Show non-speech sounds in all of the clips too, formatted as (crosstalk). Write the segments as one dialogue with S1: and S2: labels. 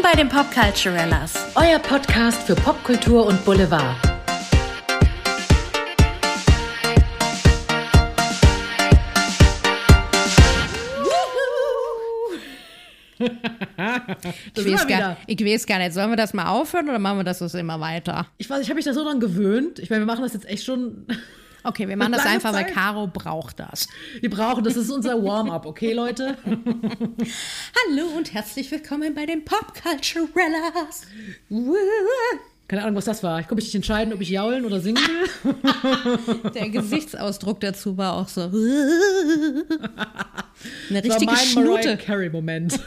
S1: Willkommen bei den Popculturellas.
S2: Euer Podcast für Popkultur und Boulevard.
S3: Ich weiß, gar, ich weiß gar nicht, sollen wir das mal aufhören oder machen wir das immer weiter?
S4: Ich weiß, ich habe mich da so dran gewöhnt. Ich meine, wir machen das jetzt echt schon.
S3: Okay, wir machen das einfach, weil
S4: Zeit.
S3: Caro braucht das.
S4: Wir brauchen, das ist unser Warm-up, okay, Leute? (laughs)
S3: Hallo und herzlich willkommen bei den Popculturellas.
S4: Keine Ahnung, was das war. Ich konnte mich nicht entscheiden, ob ich jaulen oder singen will. (laughs)
S3: Der Gesichtsausdruck dazu war auch so. (laughs) Eine
S4: Das war
S3: richtige
S4: mein
S3: Schnute.
S4: Carey-Moment.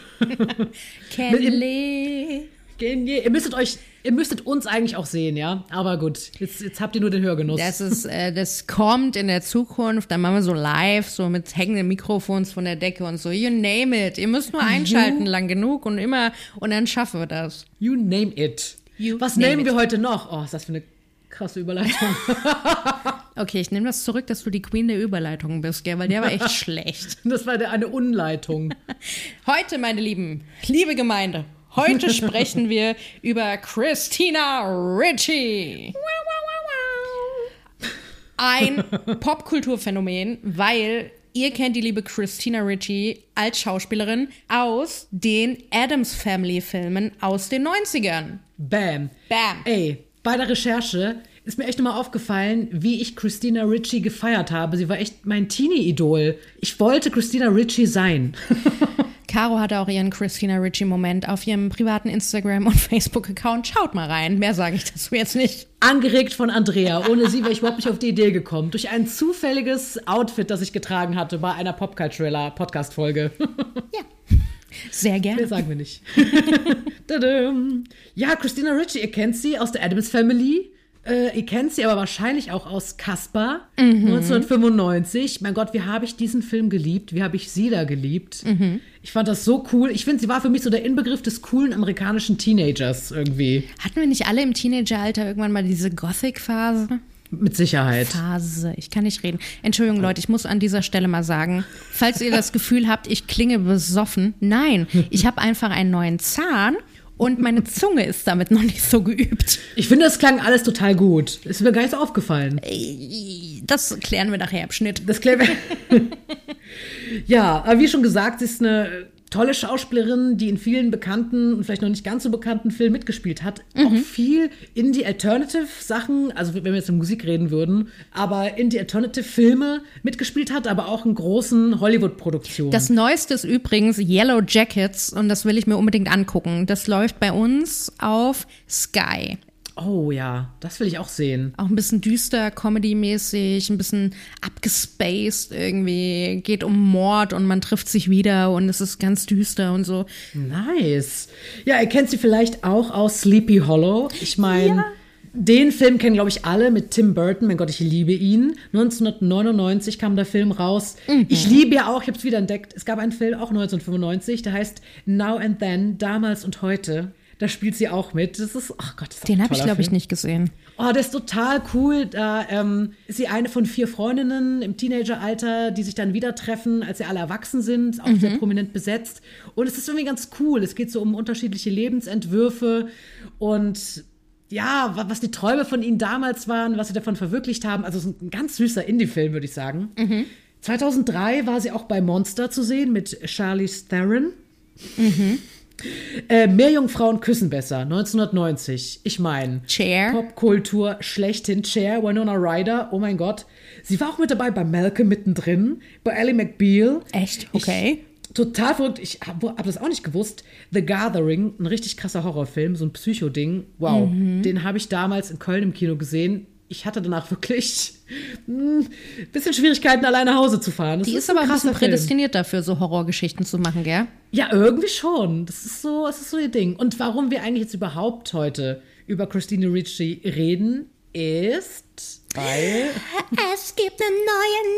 S3: Kelly.
S4: Ihr müsstet euch, ihr müsstet uns eigentlich auch sehen, ja? Aber gut, jetzt, jetzt habt ihr nur den Hörgenuss.
S3: Das ist, äh, das kommt in der Zukunft. Dann machen wir so live, so mit hängenden Mikrofons von der Decke und so. You name it. Ihr müsst nur einschalten lang genug und immer, und dann schaffen wir das.
S4: You name it.
S3: You
S4: was
S3: name
S4: nehmen
S3: it.
S4: wir heute noch? Oh, ist das für eine krasse Überleitung. (laughs) (laughs)
S3: Okay, ich nehme das zurück, dass du die Queen der Überleitung bist, gell? Weil der war echt (laughs) schlecht.
S4: Das war der- eine Unleitung.
S3: Heute, meine Lieben, liebe Gemeinde, heute sprechen wir über Christina Ricci. Ein Popkulturphänomen, weil ihr kennt die liebe Christina Ricci als Schauspielerin aus den Adams Family Filmen aus den 90ern.
S4: Bam.
S3: Bam.
S4: Ey, bei der Recherche ist mir echt nochmal aufgefallen, wie ich Christina Ricci gefeiert habe. Sie war echt mein Teenie-Idol. Ich wollte Christina Ricci sein. (laughs)
S3: Caro hatte auch ihren Christina Ricci-Moment auf ihrem privaten Instagram- und (laughs) Facebook-Account. Schaut mal rein. Mehr sage ich dazu jetzt nicht.
S4: Angeregt von Andrea. Ohne sie wäre ich überhaupt nicht auf die Idee gekommen. Durch ein zufälliges Outfit, das ich getragen hatte bei einer Popculturella-Podcast-Folge.
S3: Sehr
S4: Mehr
S3: gerne.
S4: sagen wir nicht. (laughs) Ja, Christina Ricci, ihr kennt sie aus der Adams Family. Äh, ihr kennt sie aber wahrscheinlich auch aus Casper 1995. Mein Gott, wie habe ich diesen Film geliebt? Wie habe ich sie da geliebt? Ich fand das so cool. Ich finde, sie war für mich so der Inbegriff des coolen amerikanischen Teenagers irgendwie.
S3: Hatten wir nicht alle im Teenageralter irgendwann mal diese Gothic-Phase?
S4: Mit Sicherheit.
S3: Phase. Ich kann nicht reden. Entschuldigung, Leute, ich muss an dieser Stelle mal sagen, falls ihr das Gefühl habt, ich klinge besoffen, nein, ich habe einfach einen neuen Zahn und meine Zunge ist damit noch nicht so geübt.
S4: Ich finde, das klang alles total gut. Ist mir gar nicht so aufgefallen.
S3: Das klären wir nachher im Schnitt.
S4: Das klären wir. (laughs) ja, aber wie schon gesagt, sie ist eine tolle Schauspielerin, die in vielen bekannten und vielleicht noch nicht ganz so bekannten Filmen mitgespielt hat. Auch viel Indie-Alternative-Sachen, also wenn wir jetzt in Musik reden würden, aber Indie-Alternative-Filme mitgespielt hat, aber auch in großen Hollywood-Produktionen.
S3: Das Neueste ist übrigens Yellow Jackets und das will ich mir unbedingt angucken. Das läuft bei uns auf Sky.
S4: Oh ja, das will ich auch sehen.
S3: Auch ein bisschen düster, Comedy-mäßig, ein bisschen abgespaced irgendwie. Geht um Mord und man trifft sich wieder und es ist ganz düster und so.
S4: Nice. Ja, ihr kennt sie vielleicht auch aus Sleepy Hollow. Ich meine, den Film kennen, glaube ich, alle mit Tim Burton. Mein Gott, ich liebe ihn. 1999 kam der Film raus. Ich liebe ja auch, ich habe es wieder entdeckt, es gab einen Film, auch 1995, der heißt Now and Then, damals und heute. Da spielt sie auch mit. Das ist, ach Gott, das ist
S3: Den habe ich, glaube ich, nicht gesehen.
S4: Oh, der ist total cool. Da ähm, ist sie eine von vier Freundinnen im Teenageralter, die sich dann wieder treffen, als sie alle erwachsen sind, auch sehr prominent besetzt. Und es ist irgendwie ganz cool. Es geht so um unterschiedliche Lebensentwürfe und ja, wa- was die Träume von ihnen damals waren, was sie davon verwirklicht haben. Also es ist ein ganz süßer Indie-Film, würde ich sagen. 2003 war sie auch bei Monster zu sehen mit Charlize Theron. Äh, Mehr Jungfrauen küssen besser, 1990. Ich meine. Popkultur schlechthin. Cher, Winona Ryder, oh mein Gott. Sie war auch mit dabei bei Malcolm mittendrin, bei Ally McBeal.
S3: Echt? Okay.
S4: Ich, total verrückt. Ich habe hab das auch nicht gewusst. The Gathering, ein richtig krasser Horrorfilm, so ein Psycho-Ding. Wow,
S3: Mhm.
S4: den habe ich damals in Köln im Kino gesehen. Ich hatte danach wirklich ein bisschen Schwierigkeiten, alleine nach Hause zu fahren. Das
S3: Die ist aber ein bisschen
S4: krasser Film.
S3: prädestiniert dafür, so Horrorgeschichten zu machen, gell?
S4: Ja, irgendwie schon. Das ist so, es ist so ihr Ding. Und warum wir eigentlich jetzt überhaupt heute über Christine Ricci reden, ist, weil
S3: Es gibt eine neue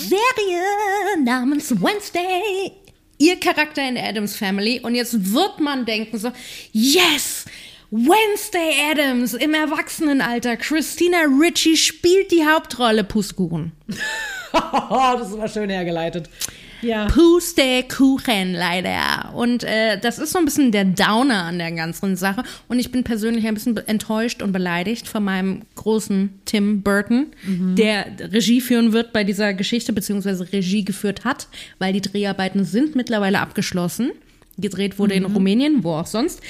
S3: Netflix-Serie namens Wednesday. Ihr Charakter in der Adams Family. Und jetzt wird man denken so, yes, Wednesday Adams im Erwachsenenalter. Christina Ricci spielt die Hauptrolle. Pustekuchen. (laughs)
S4: das ist aber schön hergeleitet. Ja.
S3: Pustekuchen leider. Und äh, das ist so ein bisschen der Downer an der ganzen Sache. Und ich bin persönlich ein bisschen enttäuscht und beleidigt von meinem großen Tim Burton, der Regie führen wird bei dieser Geschichte, beziehungsweise Regie geführt hat, weil die Dreharbeiten sind mittlerweile abgeschlossen. Gedreht wurde in Rumänien, wo auch sonst.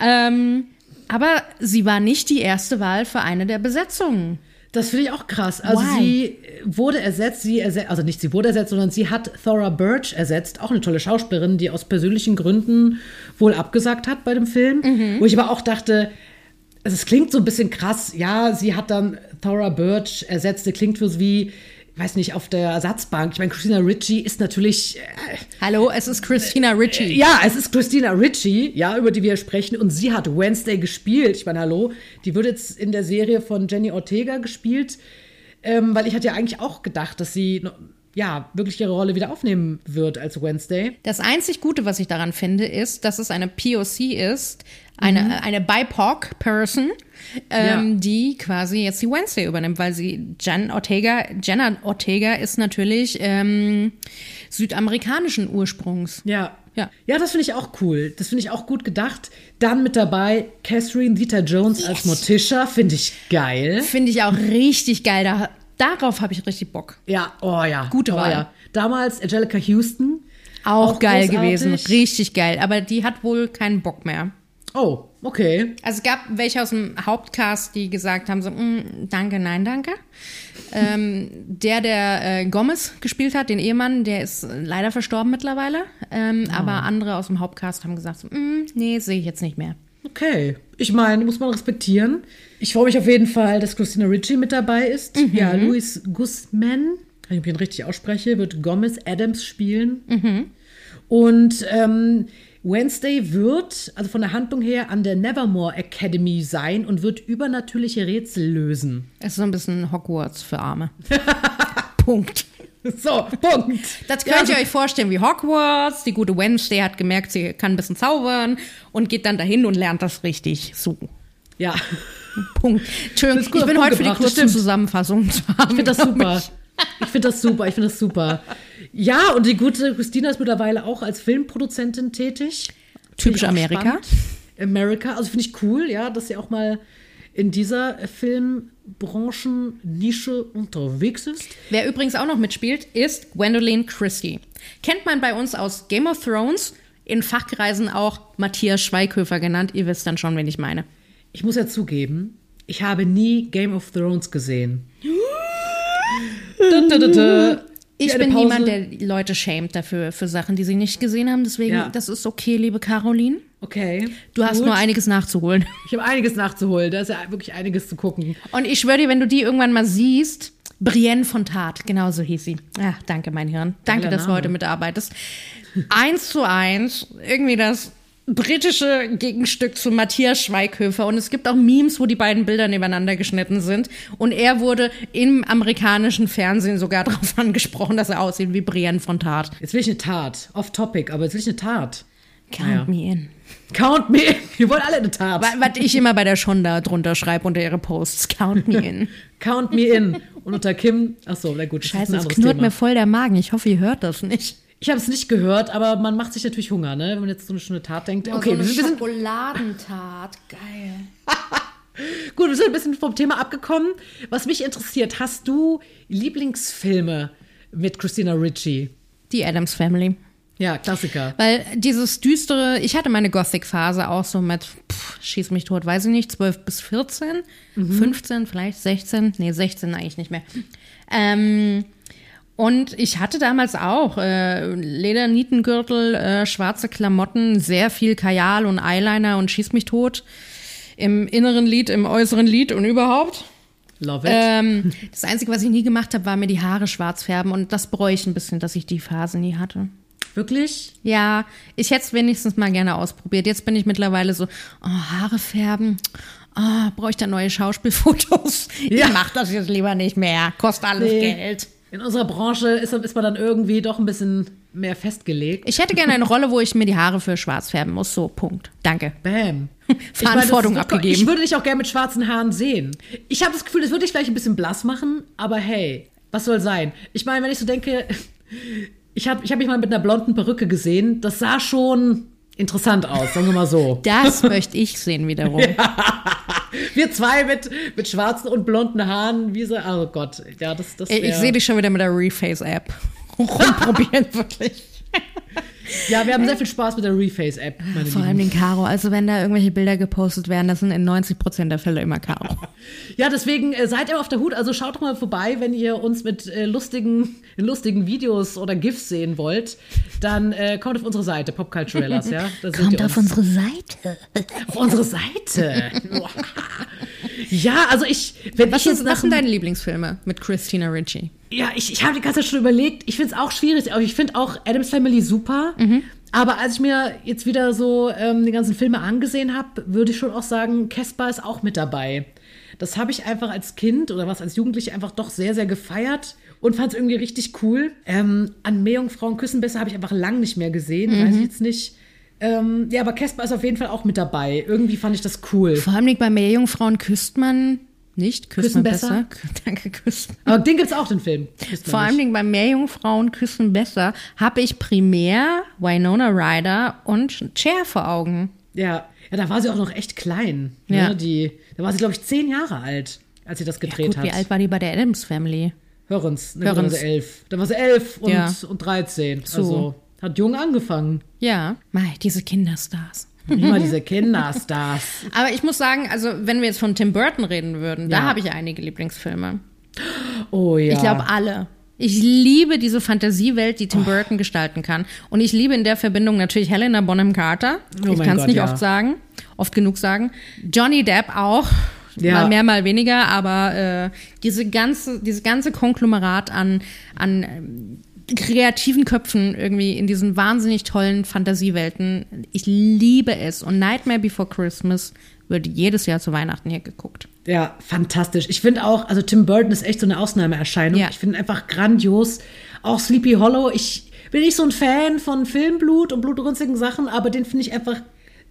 S3: Ähm, aber sie war nicht die erste Wahl für eine der Besetzungen.
S4: Das finde ich auch krass. Also
S3: Why?
S4: sie wurde ersetzt, sie ersetzt, also nicht sie wurde ersetzt, sondern sie hat Thora Birch ersetzt, auch eine tolle Schauspielerin, die aus persönlichen Gründen wohl abgesagt hat bei dem Film.
S3: Mhm.
S4: Wo ich aber auch dachte, also es klingt so ein bisschen krass. Ja, sie hat dann Thora Birch ersetzt. Das klingt für wie, weiß nicht, auf der Ersatzbank. Ich meine, Christina Ricci ist natürlich, äh,
S3: Hallo, es ist Christina Ritchie.
S4: ja, es ist Christina Ricci, ja, über die wir sprechen. Und sie hat Wednesday gespielt. Ich meine, hallo, die wird jetzt in der Serie von Jenny Ortega gespielt. Ähm, weil ich hatte ja eigentlich auch gedacht, dass sie, ja, wirklich ihre Rolle wieder aufnehmen wird als Wednesday.
S3: Das einzig Gute, was ich daran finde, ist, dass es eine POC ist, eine, eine BIPOC-Person, ähm,
S4: Ja.
S3: die quasi jetzt die Wednesday übernimmt, weil sie Jen Ortega, Jenna Ortega ist natürlich ähm, südamerikanischen Ursprungs.
S4: Ja.
S3: Ja.
S4: Ja, das finde ich auch cool. Das finde ich auch gut gedacht. Dann mit dabei Catherine Zeta-Jones als Morticia, finde ich geil.
S3: Finde ich auch richtig geil. Da, darauf habe ich richtig Bock.
S4: Ja, oh ja.
S3: Gute
S4: oh,
S3: Wahl.
S4: Ja. Damals Angelica Houston.
S3: Auch,
S4: Auch
S3: geil
S4: großartig.
S3: gewesen. Richtig geil. Aber die hat wohl keinen Bock mehr.
S4: Oh, okay.
S3: Also es gab welche aus dem Hauptcast, die gesagt haben so, "Mm, danke, nein, danke. ähm, der, der äh, Gomez gespielt hat, den Ehemann, der ist leider verstorben mittlerweile. Ähm, Aber andere aus dem Hauptcast haben gesagt, so, "Mm, nee, sehe ich jetzt nicht mehr.
S4: Okay. Ich meine, muss man respektieren. Ich freue mich auf jeden Fall, dass Christina Ricci mit dabei ist.
S3: Mhm.
S4: Ja, Luis Guzman, wenn ich ihn richtig ausspreche, wird Gomez Adams spielen.
S3: Mhm.
S4: Und ähm, Wednesday wird, also von der Handlung her, an der Nevermore Academy sein und wird übernatürliche Rätsel lösen.
S3: Es ist so ein bisschen Hogwarts für Arme. (laughs) Punkt.
S4: So, Punkt.
S3: Das könnt
S4: Ja,
S3: ihr euch vorstellen wie Hogwarts. Die gute Wednesday hat gemerkt, sie kann ein bisschen zaubern und geht dann dahin und lernt das richtig. So.
S4: Ja,
S3: Punkt. Entschuldigung, ich bin
S4: den
S3: heute
S4: Punkt
S3: für die kurze. Zusammenfassung
S4: ich finde das super.
S3: ich.
S4: Ich finde das super, ich finde das super. Ja, und die gute Christina ist mittlerweile auch als Filmproduzentin tätig.
S3: Typisch Amerika.
S4: spannend. Amerika, also finde ich cool, ja, dass sie auch mal in dieser Filmbranchen-Nische unterwegs ist.
S3: Wer übrigens auch noch mitspielt, ist Gwendoline Christie. Kennt man bei uns aus Game of Thrones, in Fachkreisen auch Matthias Schweighöfer genannt. Ihr wisst dann schon, wen ich meine.
S4: Ich muss ja zugeben, ich habe nie Game of Thrones gesehen. (gasps)
S3: Ich bin niemand, der Leute schämt dafür, für Sachen, die sie nicht gesehen haben. Deswegen,
S4: Ja.
S3: das ist okay, liebe Caroline.
S4: Okay.
S3: Du hast
S4: gut.
S3: nur einiges nachzuholen.
S4: Ich habe einiges nachzuholen. Da ist ja wirklich einiges zu gucken.
S3: Und ich schwöre dir, wenn du die irgendwann mal siehst, Brienne von Tat, genau so hieß sie. Ach, danke, mein Hirn. Danke,
S4: Geiler
S3: dass du
S4: Name.
S3: heute mitarbeitest. eins zu eins, irgendwie das britische Gegenstück zu Matthias Schweighöfer. Und es gibt auch Memes, wo die beiden Bilder nebeneinander geschnitten sind. Und er wurde im amerikanischen Fernsehen sogar (laughs) darauf angesprochen, dass er aussieht wie Brienne von Tat.
S4: Jetzt will ich eine Tat. Off-Topic, aber jetzt will ich eine Tat.
S3: Count
S4: Naja.
S3: me in.
S4: Count me in. (laughs) Wir wollen alle eine Tat.
S3: Wa- Was ich immer bei der Shonda drunter schreibe unter ihre Posts. Count me in. (laughs)
S4: Count me in. Und unter Kim, ach so, na gut,
S3: Scheiße, es knurrt
S4: Thema.
S3: mir voll der Magen. Ich hoffe, ihr hört das nicht.
S4: Ich habe es nicht gehört, aber man macht sich natürlich Hunger, ne? Wenn man jetzt so eine schöne Tat denkt. Okay, wir, sind- wir sind
S3: Schokoladentat. Geil. (laughs)
S4: gut, wir sind ein bisschen vom Thema abgekommen. Was mich interessiert, hast du Lieblingsfilme mit Christina Ricci?
S3: Die Adams Family.
S4: Ja, Klassiker.
S3: Weil dieses düstere, ich hatte meine Gothic-Phase auch so mit, pff, schieß mich tot, weiß ich nicht, 12 bis 14, 15, vielleicht 16, nee, 16 eigentlich nicht mehr. Ähm, und ich hatte damals auch äh, Ledernietengürtel, äh, schwarze Klamotten, sehr viel Kajal und Eyeliner und schieß mich tot. Im inneren Lied, im äußeren Lied und überhaupt.
S4: Love it.
S3: Ähm, das Einzige, was ich nie gemacht habe, war mir die Haare schwarz färben und das bereue ich ein bisschen, dass ich die Phase nie hatte.
S4: Wirklich?
S3: Ja, ich hätte es wenigstens mal gerne ausprobiert. Jetzt bin ich mittlerweile so, oh, Haare färben. Oh, brauche ich da neue Schauspielfotos?
S4: Ja.
S3: Ich mach das jetzt lieber nicht mehr. Kostet alles
S4: Nee.
S3: Geld.
S4: In unserer Branche ist, ist man dann irgendwie doch ein bisschen mehr festgelegt.
S3: Ich hätte gerne eine Rolle, wo ich mir die Haare für schwarz färben muss. So, Punkt. Danke.
S4: Bam. (laughs)
S3: Verantwortung
S4: Ich meine,
S3: abgegeben.
S4: Ich würde dich auch gerne mit schwarzen Haaren sehen. Ich habe das Gefühl, das würde dich vielleicht ein bisschen blass machen, aber hey, was soll sein? Ich meine, wenn ich so denke, (laughs) Ich habe ich hab mich mal mit einer blonden Perücke gesehen. Das sah schon interessant aus, sagen wir mal so.
S3: Das möchte ich sehen wiederum. (laughs)
S4: Wir zwei mit, mit schwarzen und blonden Haaren, wie so, oh Gott, ja, das, das
S3: Ich sehe dich schon wieder mit der Reface-App (laughs) rumprobieren, wirklich. (laughs)
S4: Ja, wir haben sehr viel Spaß mit der Reface-App, meine
S3: Vor allem den Caro. Also wenn da irgendwelche Bilder gepostet werden, das sind in 90 Prozent der Fälle immer Caro. (laughs)
S4: Ja, deswegen äh, seid immer auf der Hut. Also schaut doch mal vorbei, wenn ihr uns mit äh, lustigen, lustigen Videos oder GIFs sehen wollt. Dann äh, kommt auf unsere Seite, Popculturellas, ja.
S3: Kommt
S4: ihr
S3: auf
S4: uns.
S3: unsere Seite.
S4: auf unsere Seite. (laughs) (laughs) ja, also ich, wenn
S3: Was,
S4: ich jetzt
S3: ist,
S4: nach
S3: was sind deine Lieblingsfilme mit Christina Ricci?
S4: Ja, ich, ich habe die ganze Zeit schon überlegt. Ich finde es auch schwierig. Aber ich finde auch Adams Family super. Aber als ich mir jetzt wieder so ähm, die ganzen Filme angesehen habe, würde ich schon auch sagen, Casper ist auch mit dabei. Das habe ich einfach als Kind oder was als Jugendliche einfach doch sehr, sehr gefeiert und fand es irgendwie richtig cool. Ähm, an Meerjungfrauen küssen besser habe ich einfach lang nicht mehr gesehen. Weiß ich jetzt nicht. Ähm, ja, aber Casper ist auf jeden Fall auch mit dabei. Irgendwie fand ich das cool.
S3: Vor allem bei Meerjungfrauen küsst man nicht, küsst
S4: Küssen
S3: man besser.
S4: besser? (laughs)
S3: Danke, küsst.
S4: Aber den gibt es auch, den Film. Man
S3: Vor allem bei Meerjungfrauen küssen besser habe ich primär Winona Ryder und Cher vor Augen.
S4: Ja, ja, da war sie auch noch echt klein.
S3: Ja.
S4: Ne? Die, da war sie, glaube ich, zehn Jahre alt, als sie das gedreht
S3: Gut,
S4: hat.
S3: wie alt war die bei der Adams Family?
S4: Hörens, ne,
S3: Hörens.
S4: Da war sie elf. Da war sie elf und,
S3: Ja.
S4: und 13.
S3: So.
S4: Also hat jung angefangen.
S3: Ja, Mei, diese Kinderstars.
S4: Immer diese (laughs) Kinderstars.
S3: Aber ich muss sagen, also wenn wir jetzt von Tim Burton reden würden, da
S4: Ja.
S3: habe ich einige Lieblingsfilme.
S4: Oh ja.
S3: Ich glaube alle. Ich liebe diese Fantasiewelt, die Tim Burton gestalten kann. Und ich liebe in der Verbindung natürlich Helena Bonham Carter.
S4: Oh
S3: ich kann es nicht
S4: ja.
S3: oft sagen, oft genug sagen. Johnny Depp auch.
S4: Ja.
S3: Mal mehr, mal weniger, aber äh, diese ganze, dieses ganze Konglomerat an, an ähm, kreativen Köpfen irgendwie in diesen wahnsinnig tollen Fantasiewelten. Ich liebe es. Und Nightmare Before Christmas wird jedes Jahr zu Weihnachten hier geguckt.
S4: Ja, fantastisch. Ich finde auch, also Tim Burton ist echt so eine Ausnahmeerscheinung.
S3: Ja.
S4: Ich finde einfach grandios. Auch Sleepy Hollow. Ich bin nicht so ein Fan von Filmblut und blutrünstigen Sachen, aber den finde ich einfach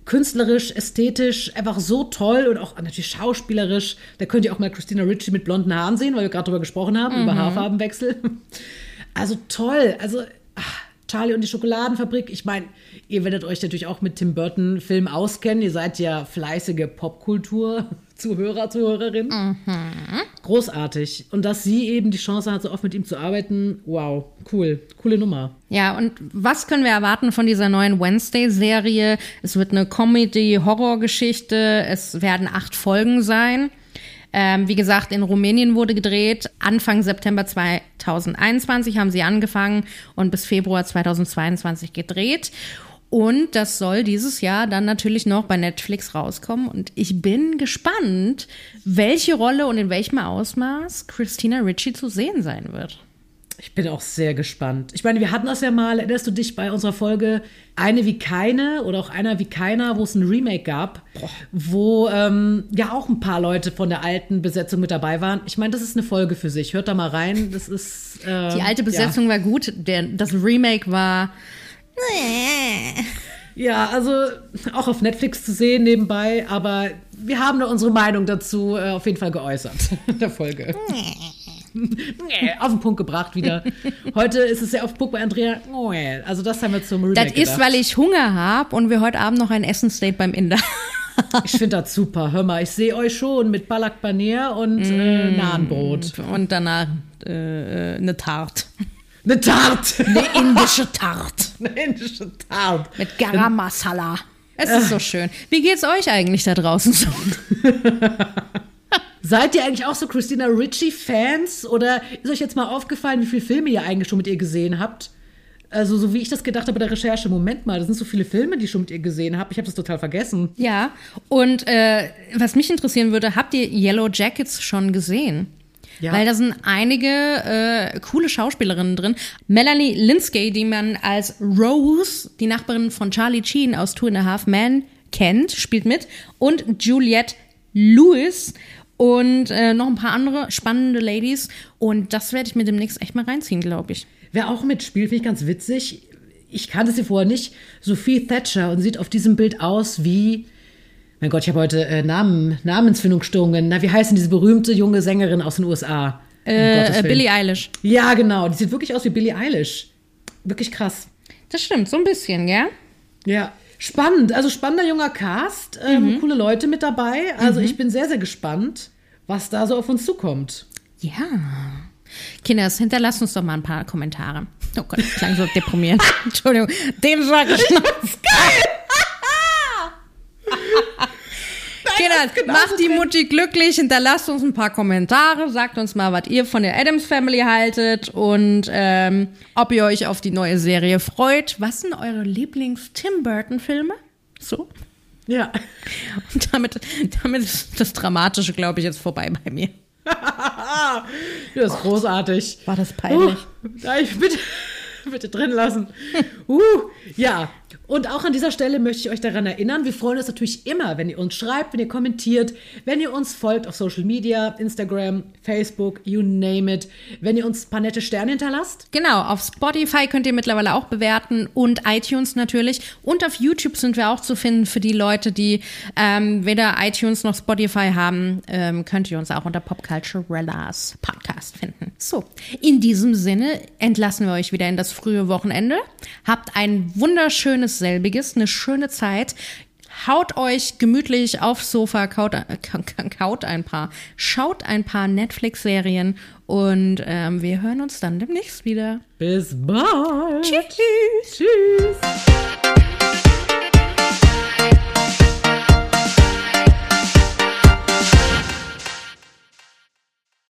S4: künstlerisch, ästhetisch einfach so toll und auch natürlich schauspielerisch. Da könnt ihr auch mal Christina Ricci mit blonden Haaren sehen, weil wir gerade darüber gesprochen haben, über Haarfarbenwechsel. Also toll. Also Charlie und die Schokoladenfabrik. Ich meine, ihr werdet euch natürlich auch mit Tim Burton Film auskennen. Ihr seid ja fleißige Popkultur-Zuhörer, Zuhörerinnen. Großartig. Und dass sie eben die Chance hat, so oft mit ihm zu arbeiten, wow, cool. Coole Nummer.
S3: Ja, und was können wir erwarten von dieser neuen Wednesday-Serie? Es wird eine Comedy-Horror-Geschichte. Es werden acht Folgen sein. Ähm, wie gesagt, in Rumänien wurde gedreht. Anfang September 2021 haben sie angefangen und bis Februar 2022 gedreht. Und das soll dieses Jahr dann natürlich noch bei Netflix rauskommen. Und ich bin gespannt, welche Rolle und in welchem Ausmaß Christina Ricci zu sehen sein wird.
S4: Ich bin auch sehr gespannt. Ich meine, wir hatten das ja mal, erinnerst du dich bei unserer Folge Eine wie keine oder auch einer wie keiner, wo es ein Remake gab, wo ähm, ja auch ein paar Leute von der alten Besetzung mit dabei waren. Ich meine, das ist eine Folge für sich. Hört da mal rein. Das ist. äh,
S3: Die alte Besetzung war gut, der, das Remake war. (laughs)
S4: Ja, also auch auf Netflix zu sehen nebenbei, aber wir haben da unsere Meinung dazu äh, auf jeden Fall geäußert (laughs) in der Folge. (laughs) Auf den Punkt gebracht wieder. Heute ist es sehr auf den Punkt bei Andrea. Also das haben wir zum Remake
S3: Das ist,
S4: gedacht.
S3: weil ich Hunger habe und wir heute Abend noch ein Essensdate beim Inder. (laughs)
S4: Ich finde das super. Hör mal, ich sehe euch schon mit Balak Paneer und
S3: Mm.
S4: äh, Nahenbrot.
S3: Und danach äh, eine Tarte.
S4: Eine Tarte.
S3: Eine indische Tarte. (laughs)
S4: Eine indische Tarte.
S3: Mit Garam Masala. Es ist so schön. Wie geht's euch eigentlich da draußen so? (laughs)
S4: Seid ihr eigentlich auch so Christina Ricci-Fans? Oder ist euch jetzt mal aufgefallen, wie viele Filme ihr eigentlich schon mit ihr gesehen habt? Also, so wie ich das gedacht habe bei der Recherche, Moment mal, das sind so viele Filme, die ich schon mit ihr gesehen habe. Ich habe das total vergessen.
S3: Ja, und äh, was mich interessieren würde, habt ihr Yellow Jackets schon gesehen?
S4: Ja.
S3: Weil da sind einige äh, coole Schauspielerinnen drin. Melanie Linsky, die man als Rose, die Nachbarin von Charlie Sheen aus Two and a Half Men, kennt, spielt mit. Und Juliette Lewis und äh, noch ein paar andere spannende Ladies. Und das werde ich mir demnächst echt mal reinziehen, glaube ich.
S4: Wer auch mitspielt, finde ich ganz witzig. Ich kannte sie vorher nicht. Sophie Thatcher und sieht auf diesem Bild aus wie. Mein Gott, ich habe heute äh, Namen, Namensfindungsstörungen. Na, wie heißt denn diese berühmte junge Sängerin aus den USA? Um
S3: Äh,
S4: Willen.
S3: Billie Eilish.
S4: Ja, genau. Die sieht wirklich aus wie Billie Eilish. wirklich krass.
S3: Das stimmt, so ein bisschen, gell?
S4: Ja. Spannend, also spannender junger Cast, ähm, coole Leute mit dabei. Also ich bin sehr, sehr gespannt, was da so auf uns zukommt.
S3: Ja. Kinders, hinterlasst uns doch mal ein paar Kommentare. Oh Gott, das klang so deprimierend. (laughs) Entschuldigung, den sag ich noch. Kinders,
S4: genau
S3: macht die. Mutti glücklich, hinterlasst uns ein paar Kommentare, sagt uns mal, was ihr von der Adams Family haltet und ähm, ob ihr euch auf die neue Serie freut. Was sind eure Lieblings-Tim Burton-Filme? So.
S4: Ja.
S3: Und damit, damit ist das Dramatische, glaube ich, jetzt vorbei bei mir. (laughs)
S4: Das ist großartig.
S3: War das peinlich?
S4: Ja, ich bitte, (laughs) bitte drin lassen. Uh, ja, und auch an dieser Stelle möchte ich euch daran erinnern, wir freuen uns natürlich immer, wenn ihr uns schreibt, wenn ihr kommentiert, wenn ihr uns folgt auf Social Media, Instagram, Facebook, you name it, wenn ihr uns ein paar nette Sterne hinterlasst.
S3: Genau, auf Spotify könnt ihr mittlerweile auch bewerten und iTunes natürlich. Und auf YouTube sind wir auch zu finden für die Leute, die ähm, weder iTunes noch Spotify haben. Ähm, könnt ihr uns auch unter Popculturellas Podcast finden. So, in diesem Sinne entlassen wir euch wieder in das frühe Wochenende. Habt ein wunderschönes selbiges, eine schöne Zeit. Haut euch gemütlich aufs Sofa, kaut, (laughs) kaut ein paar, schaut ein paar Netflix-Serien und ähm, wir hören uns dann demnächst wieder.
S4: Bis bald.
S3: Tschüss.
S4: Tschüss.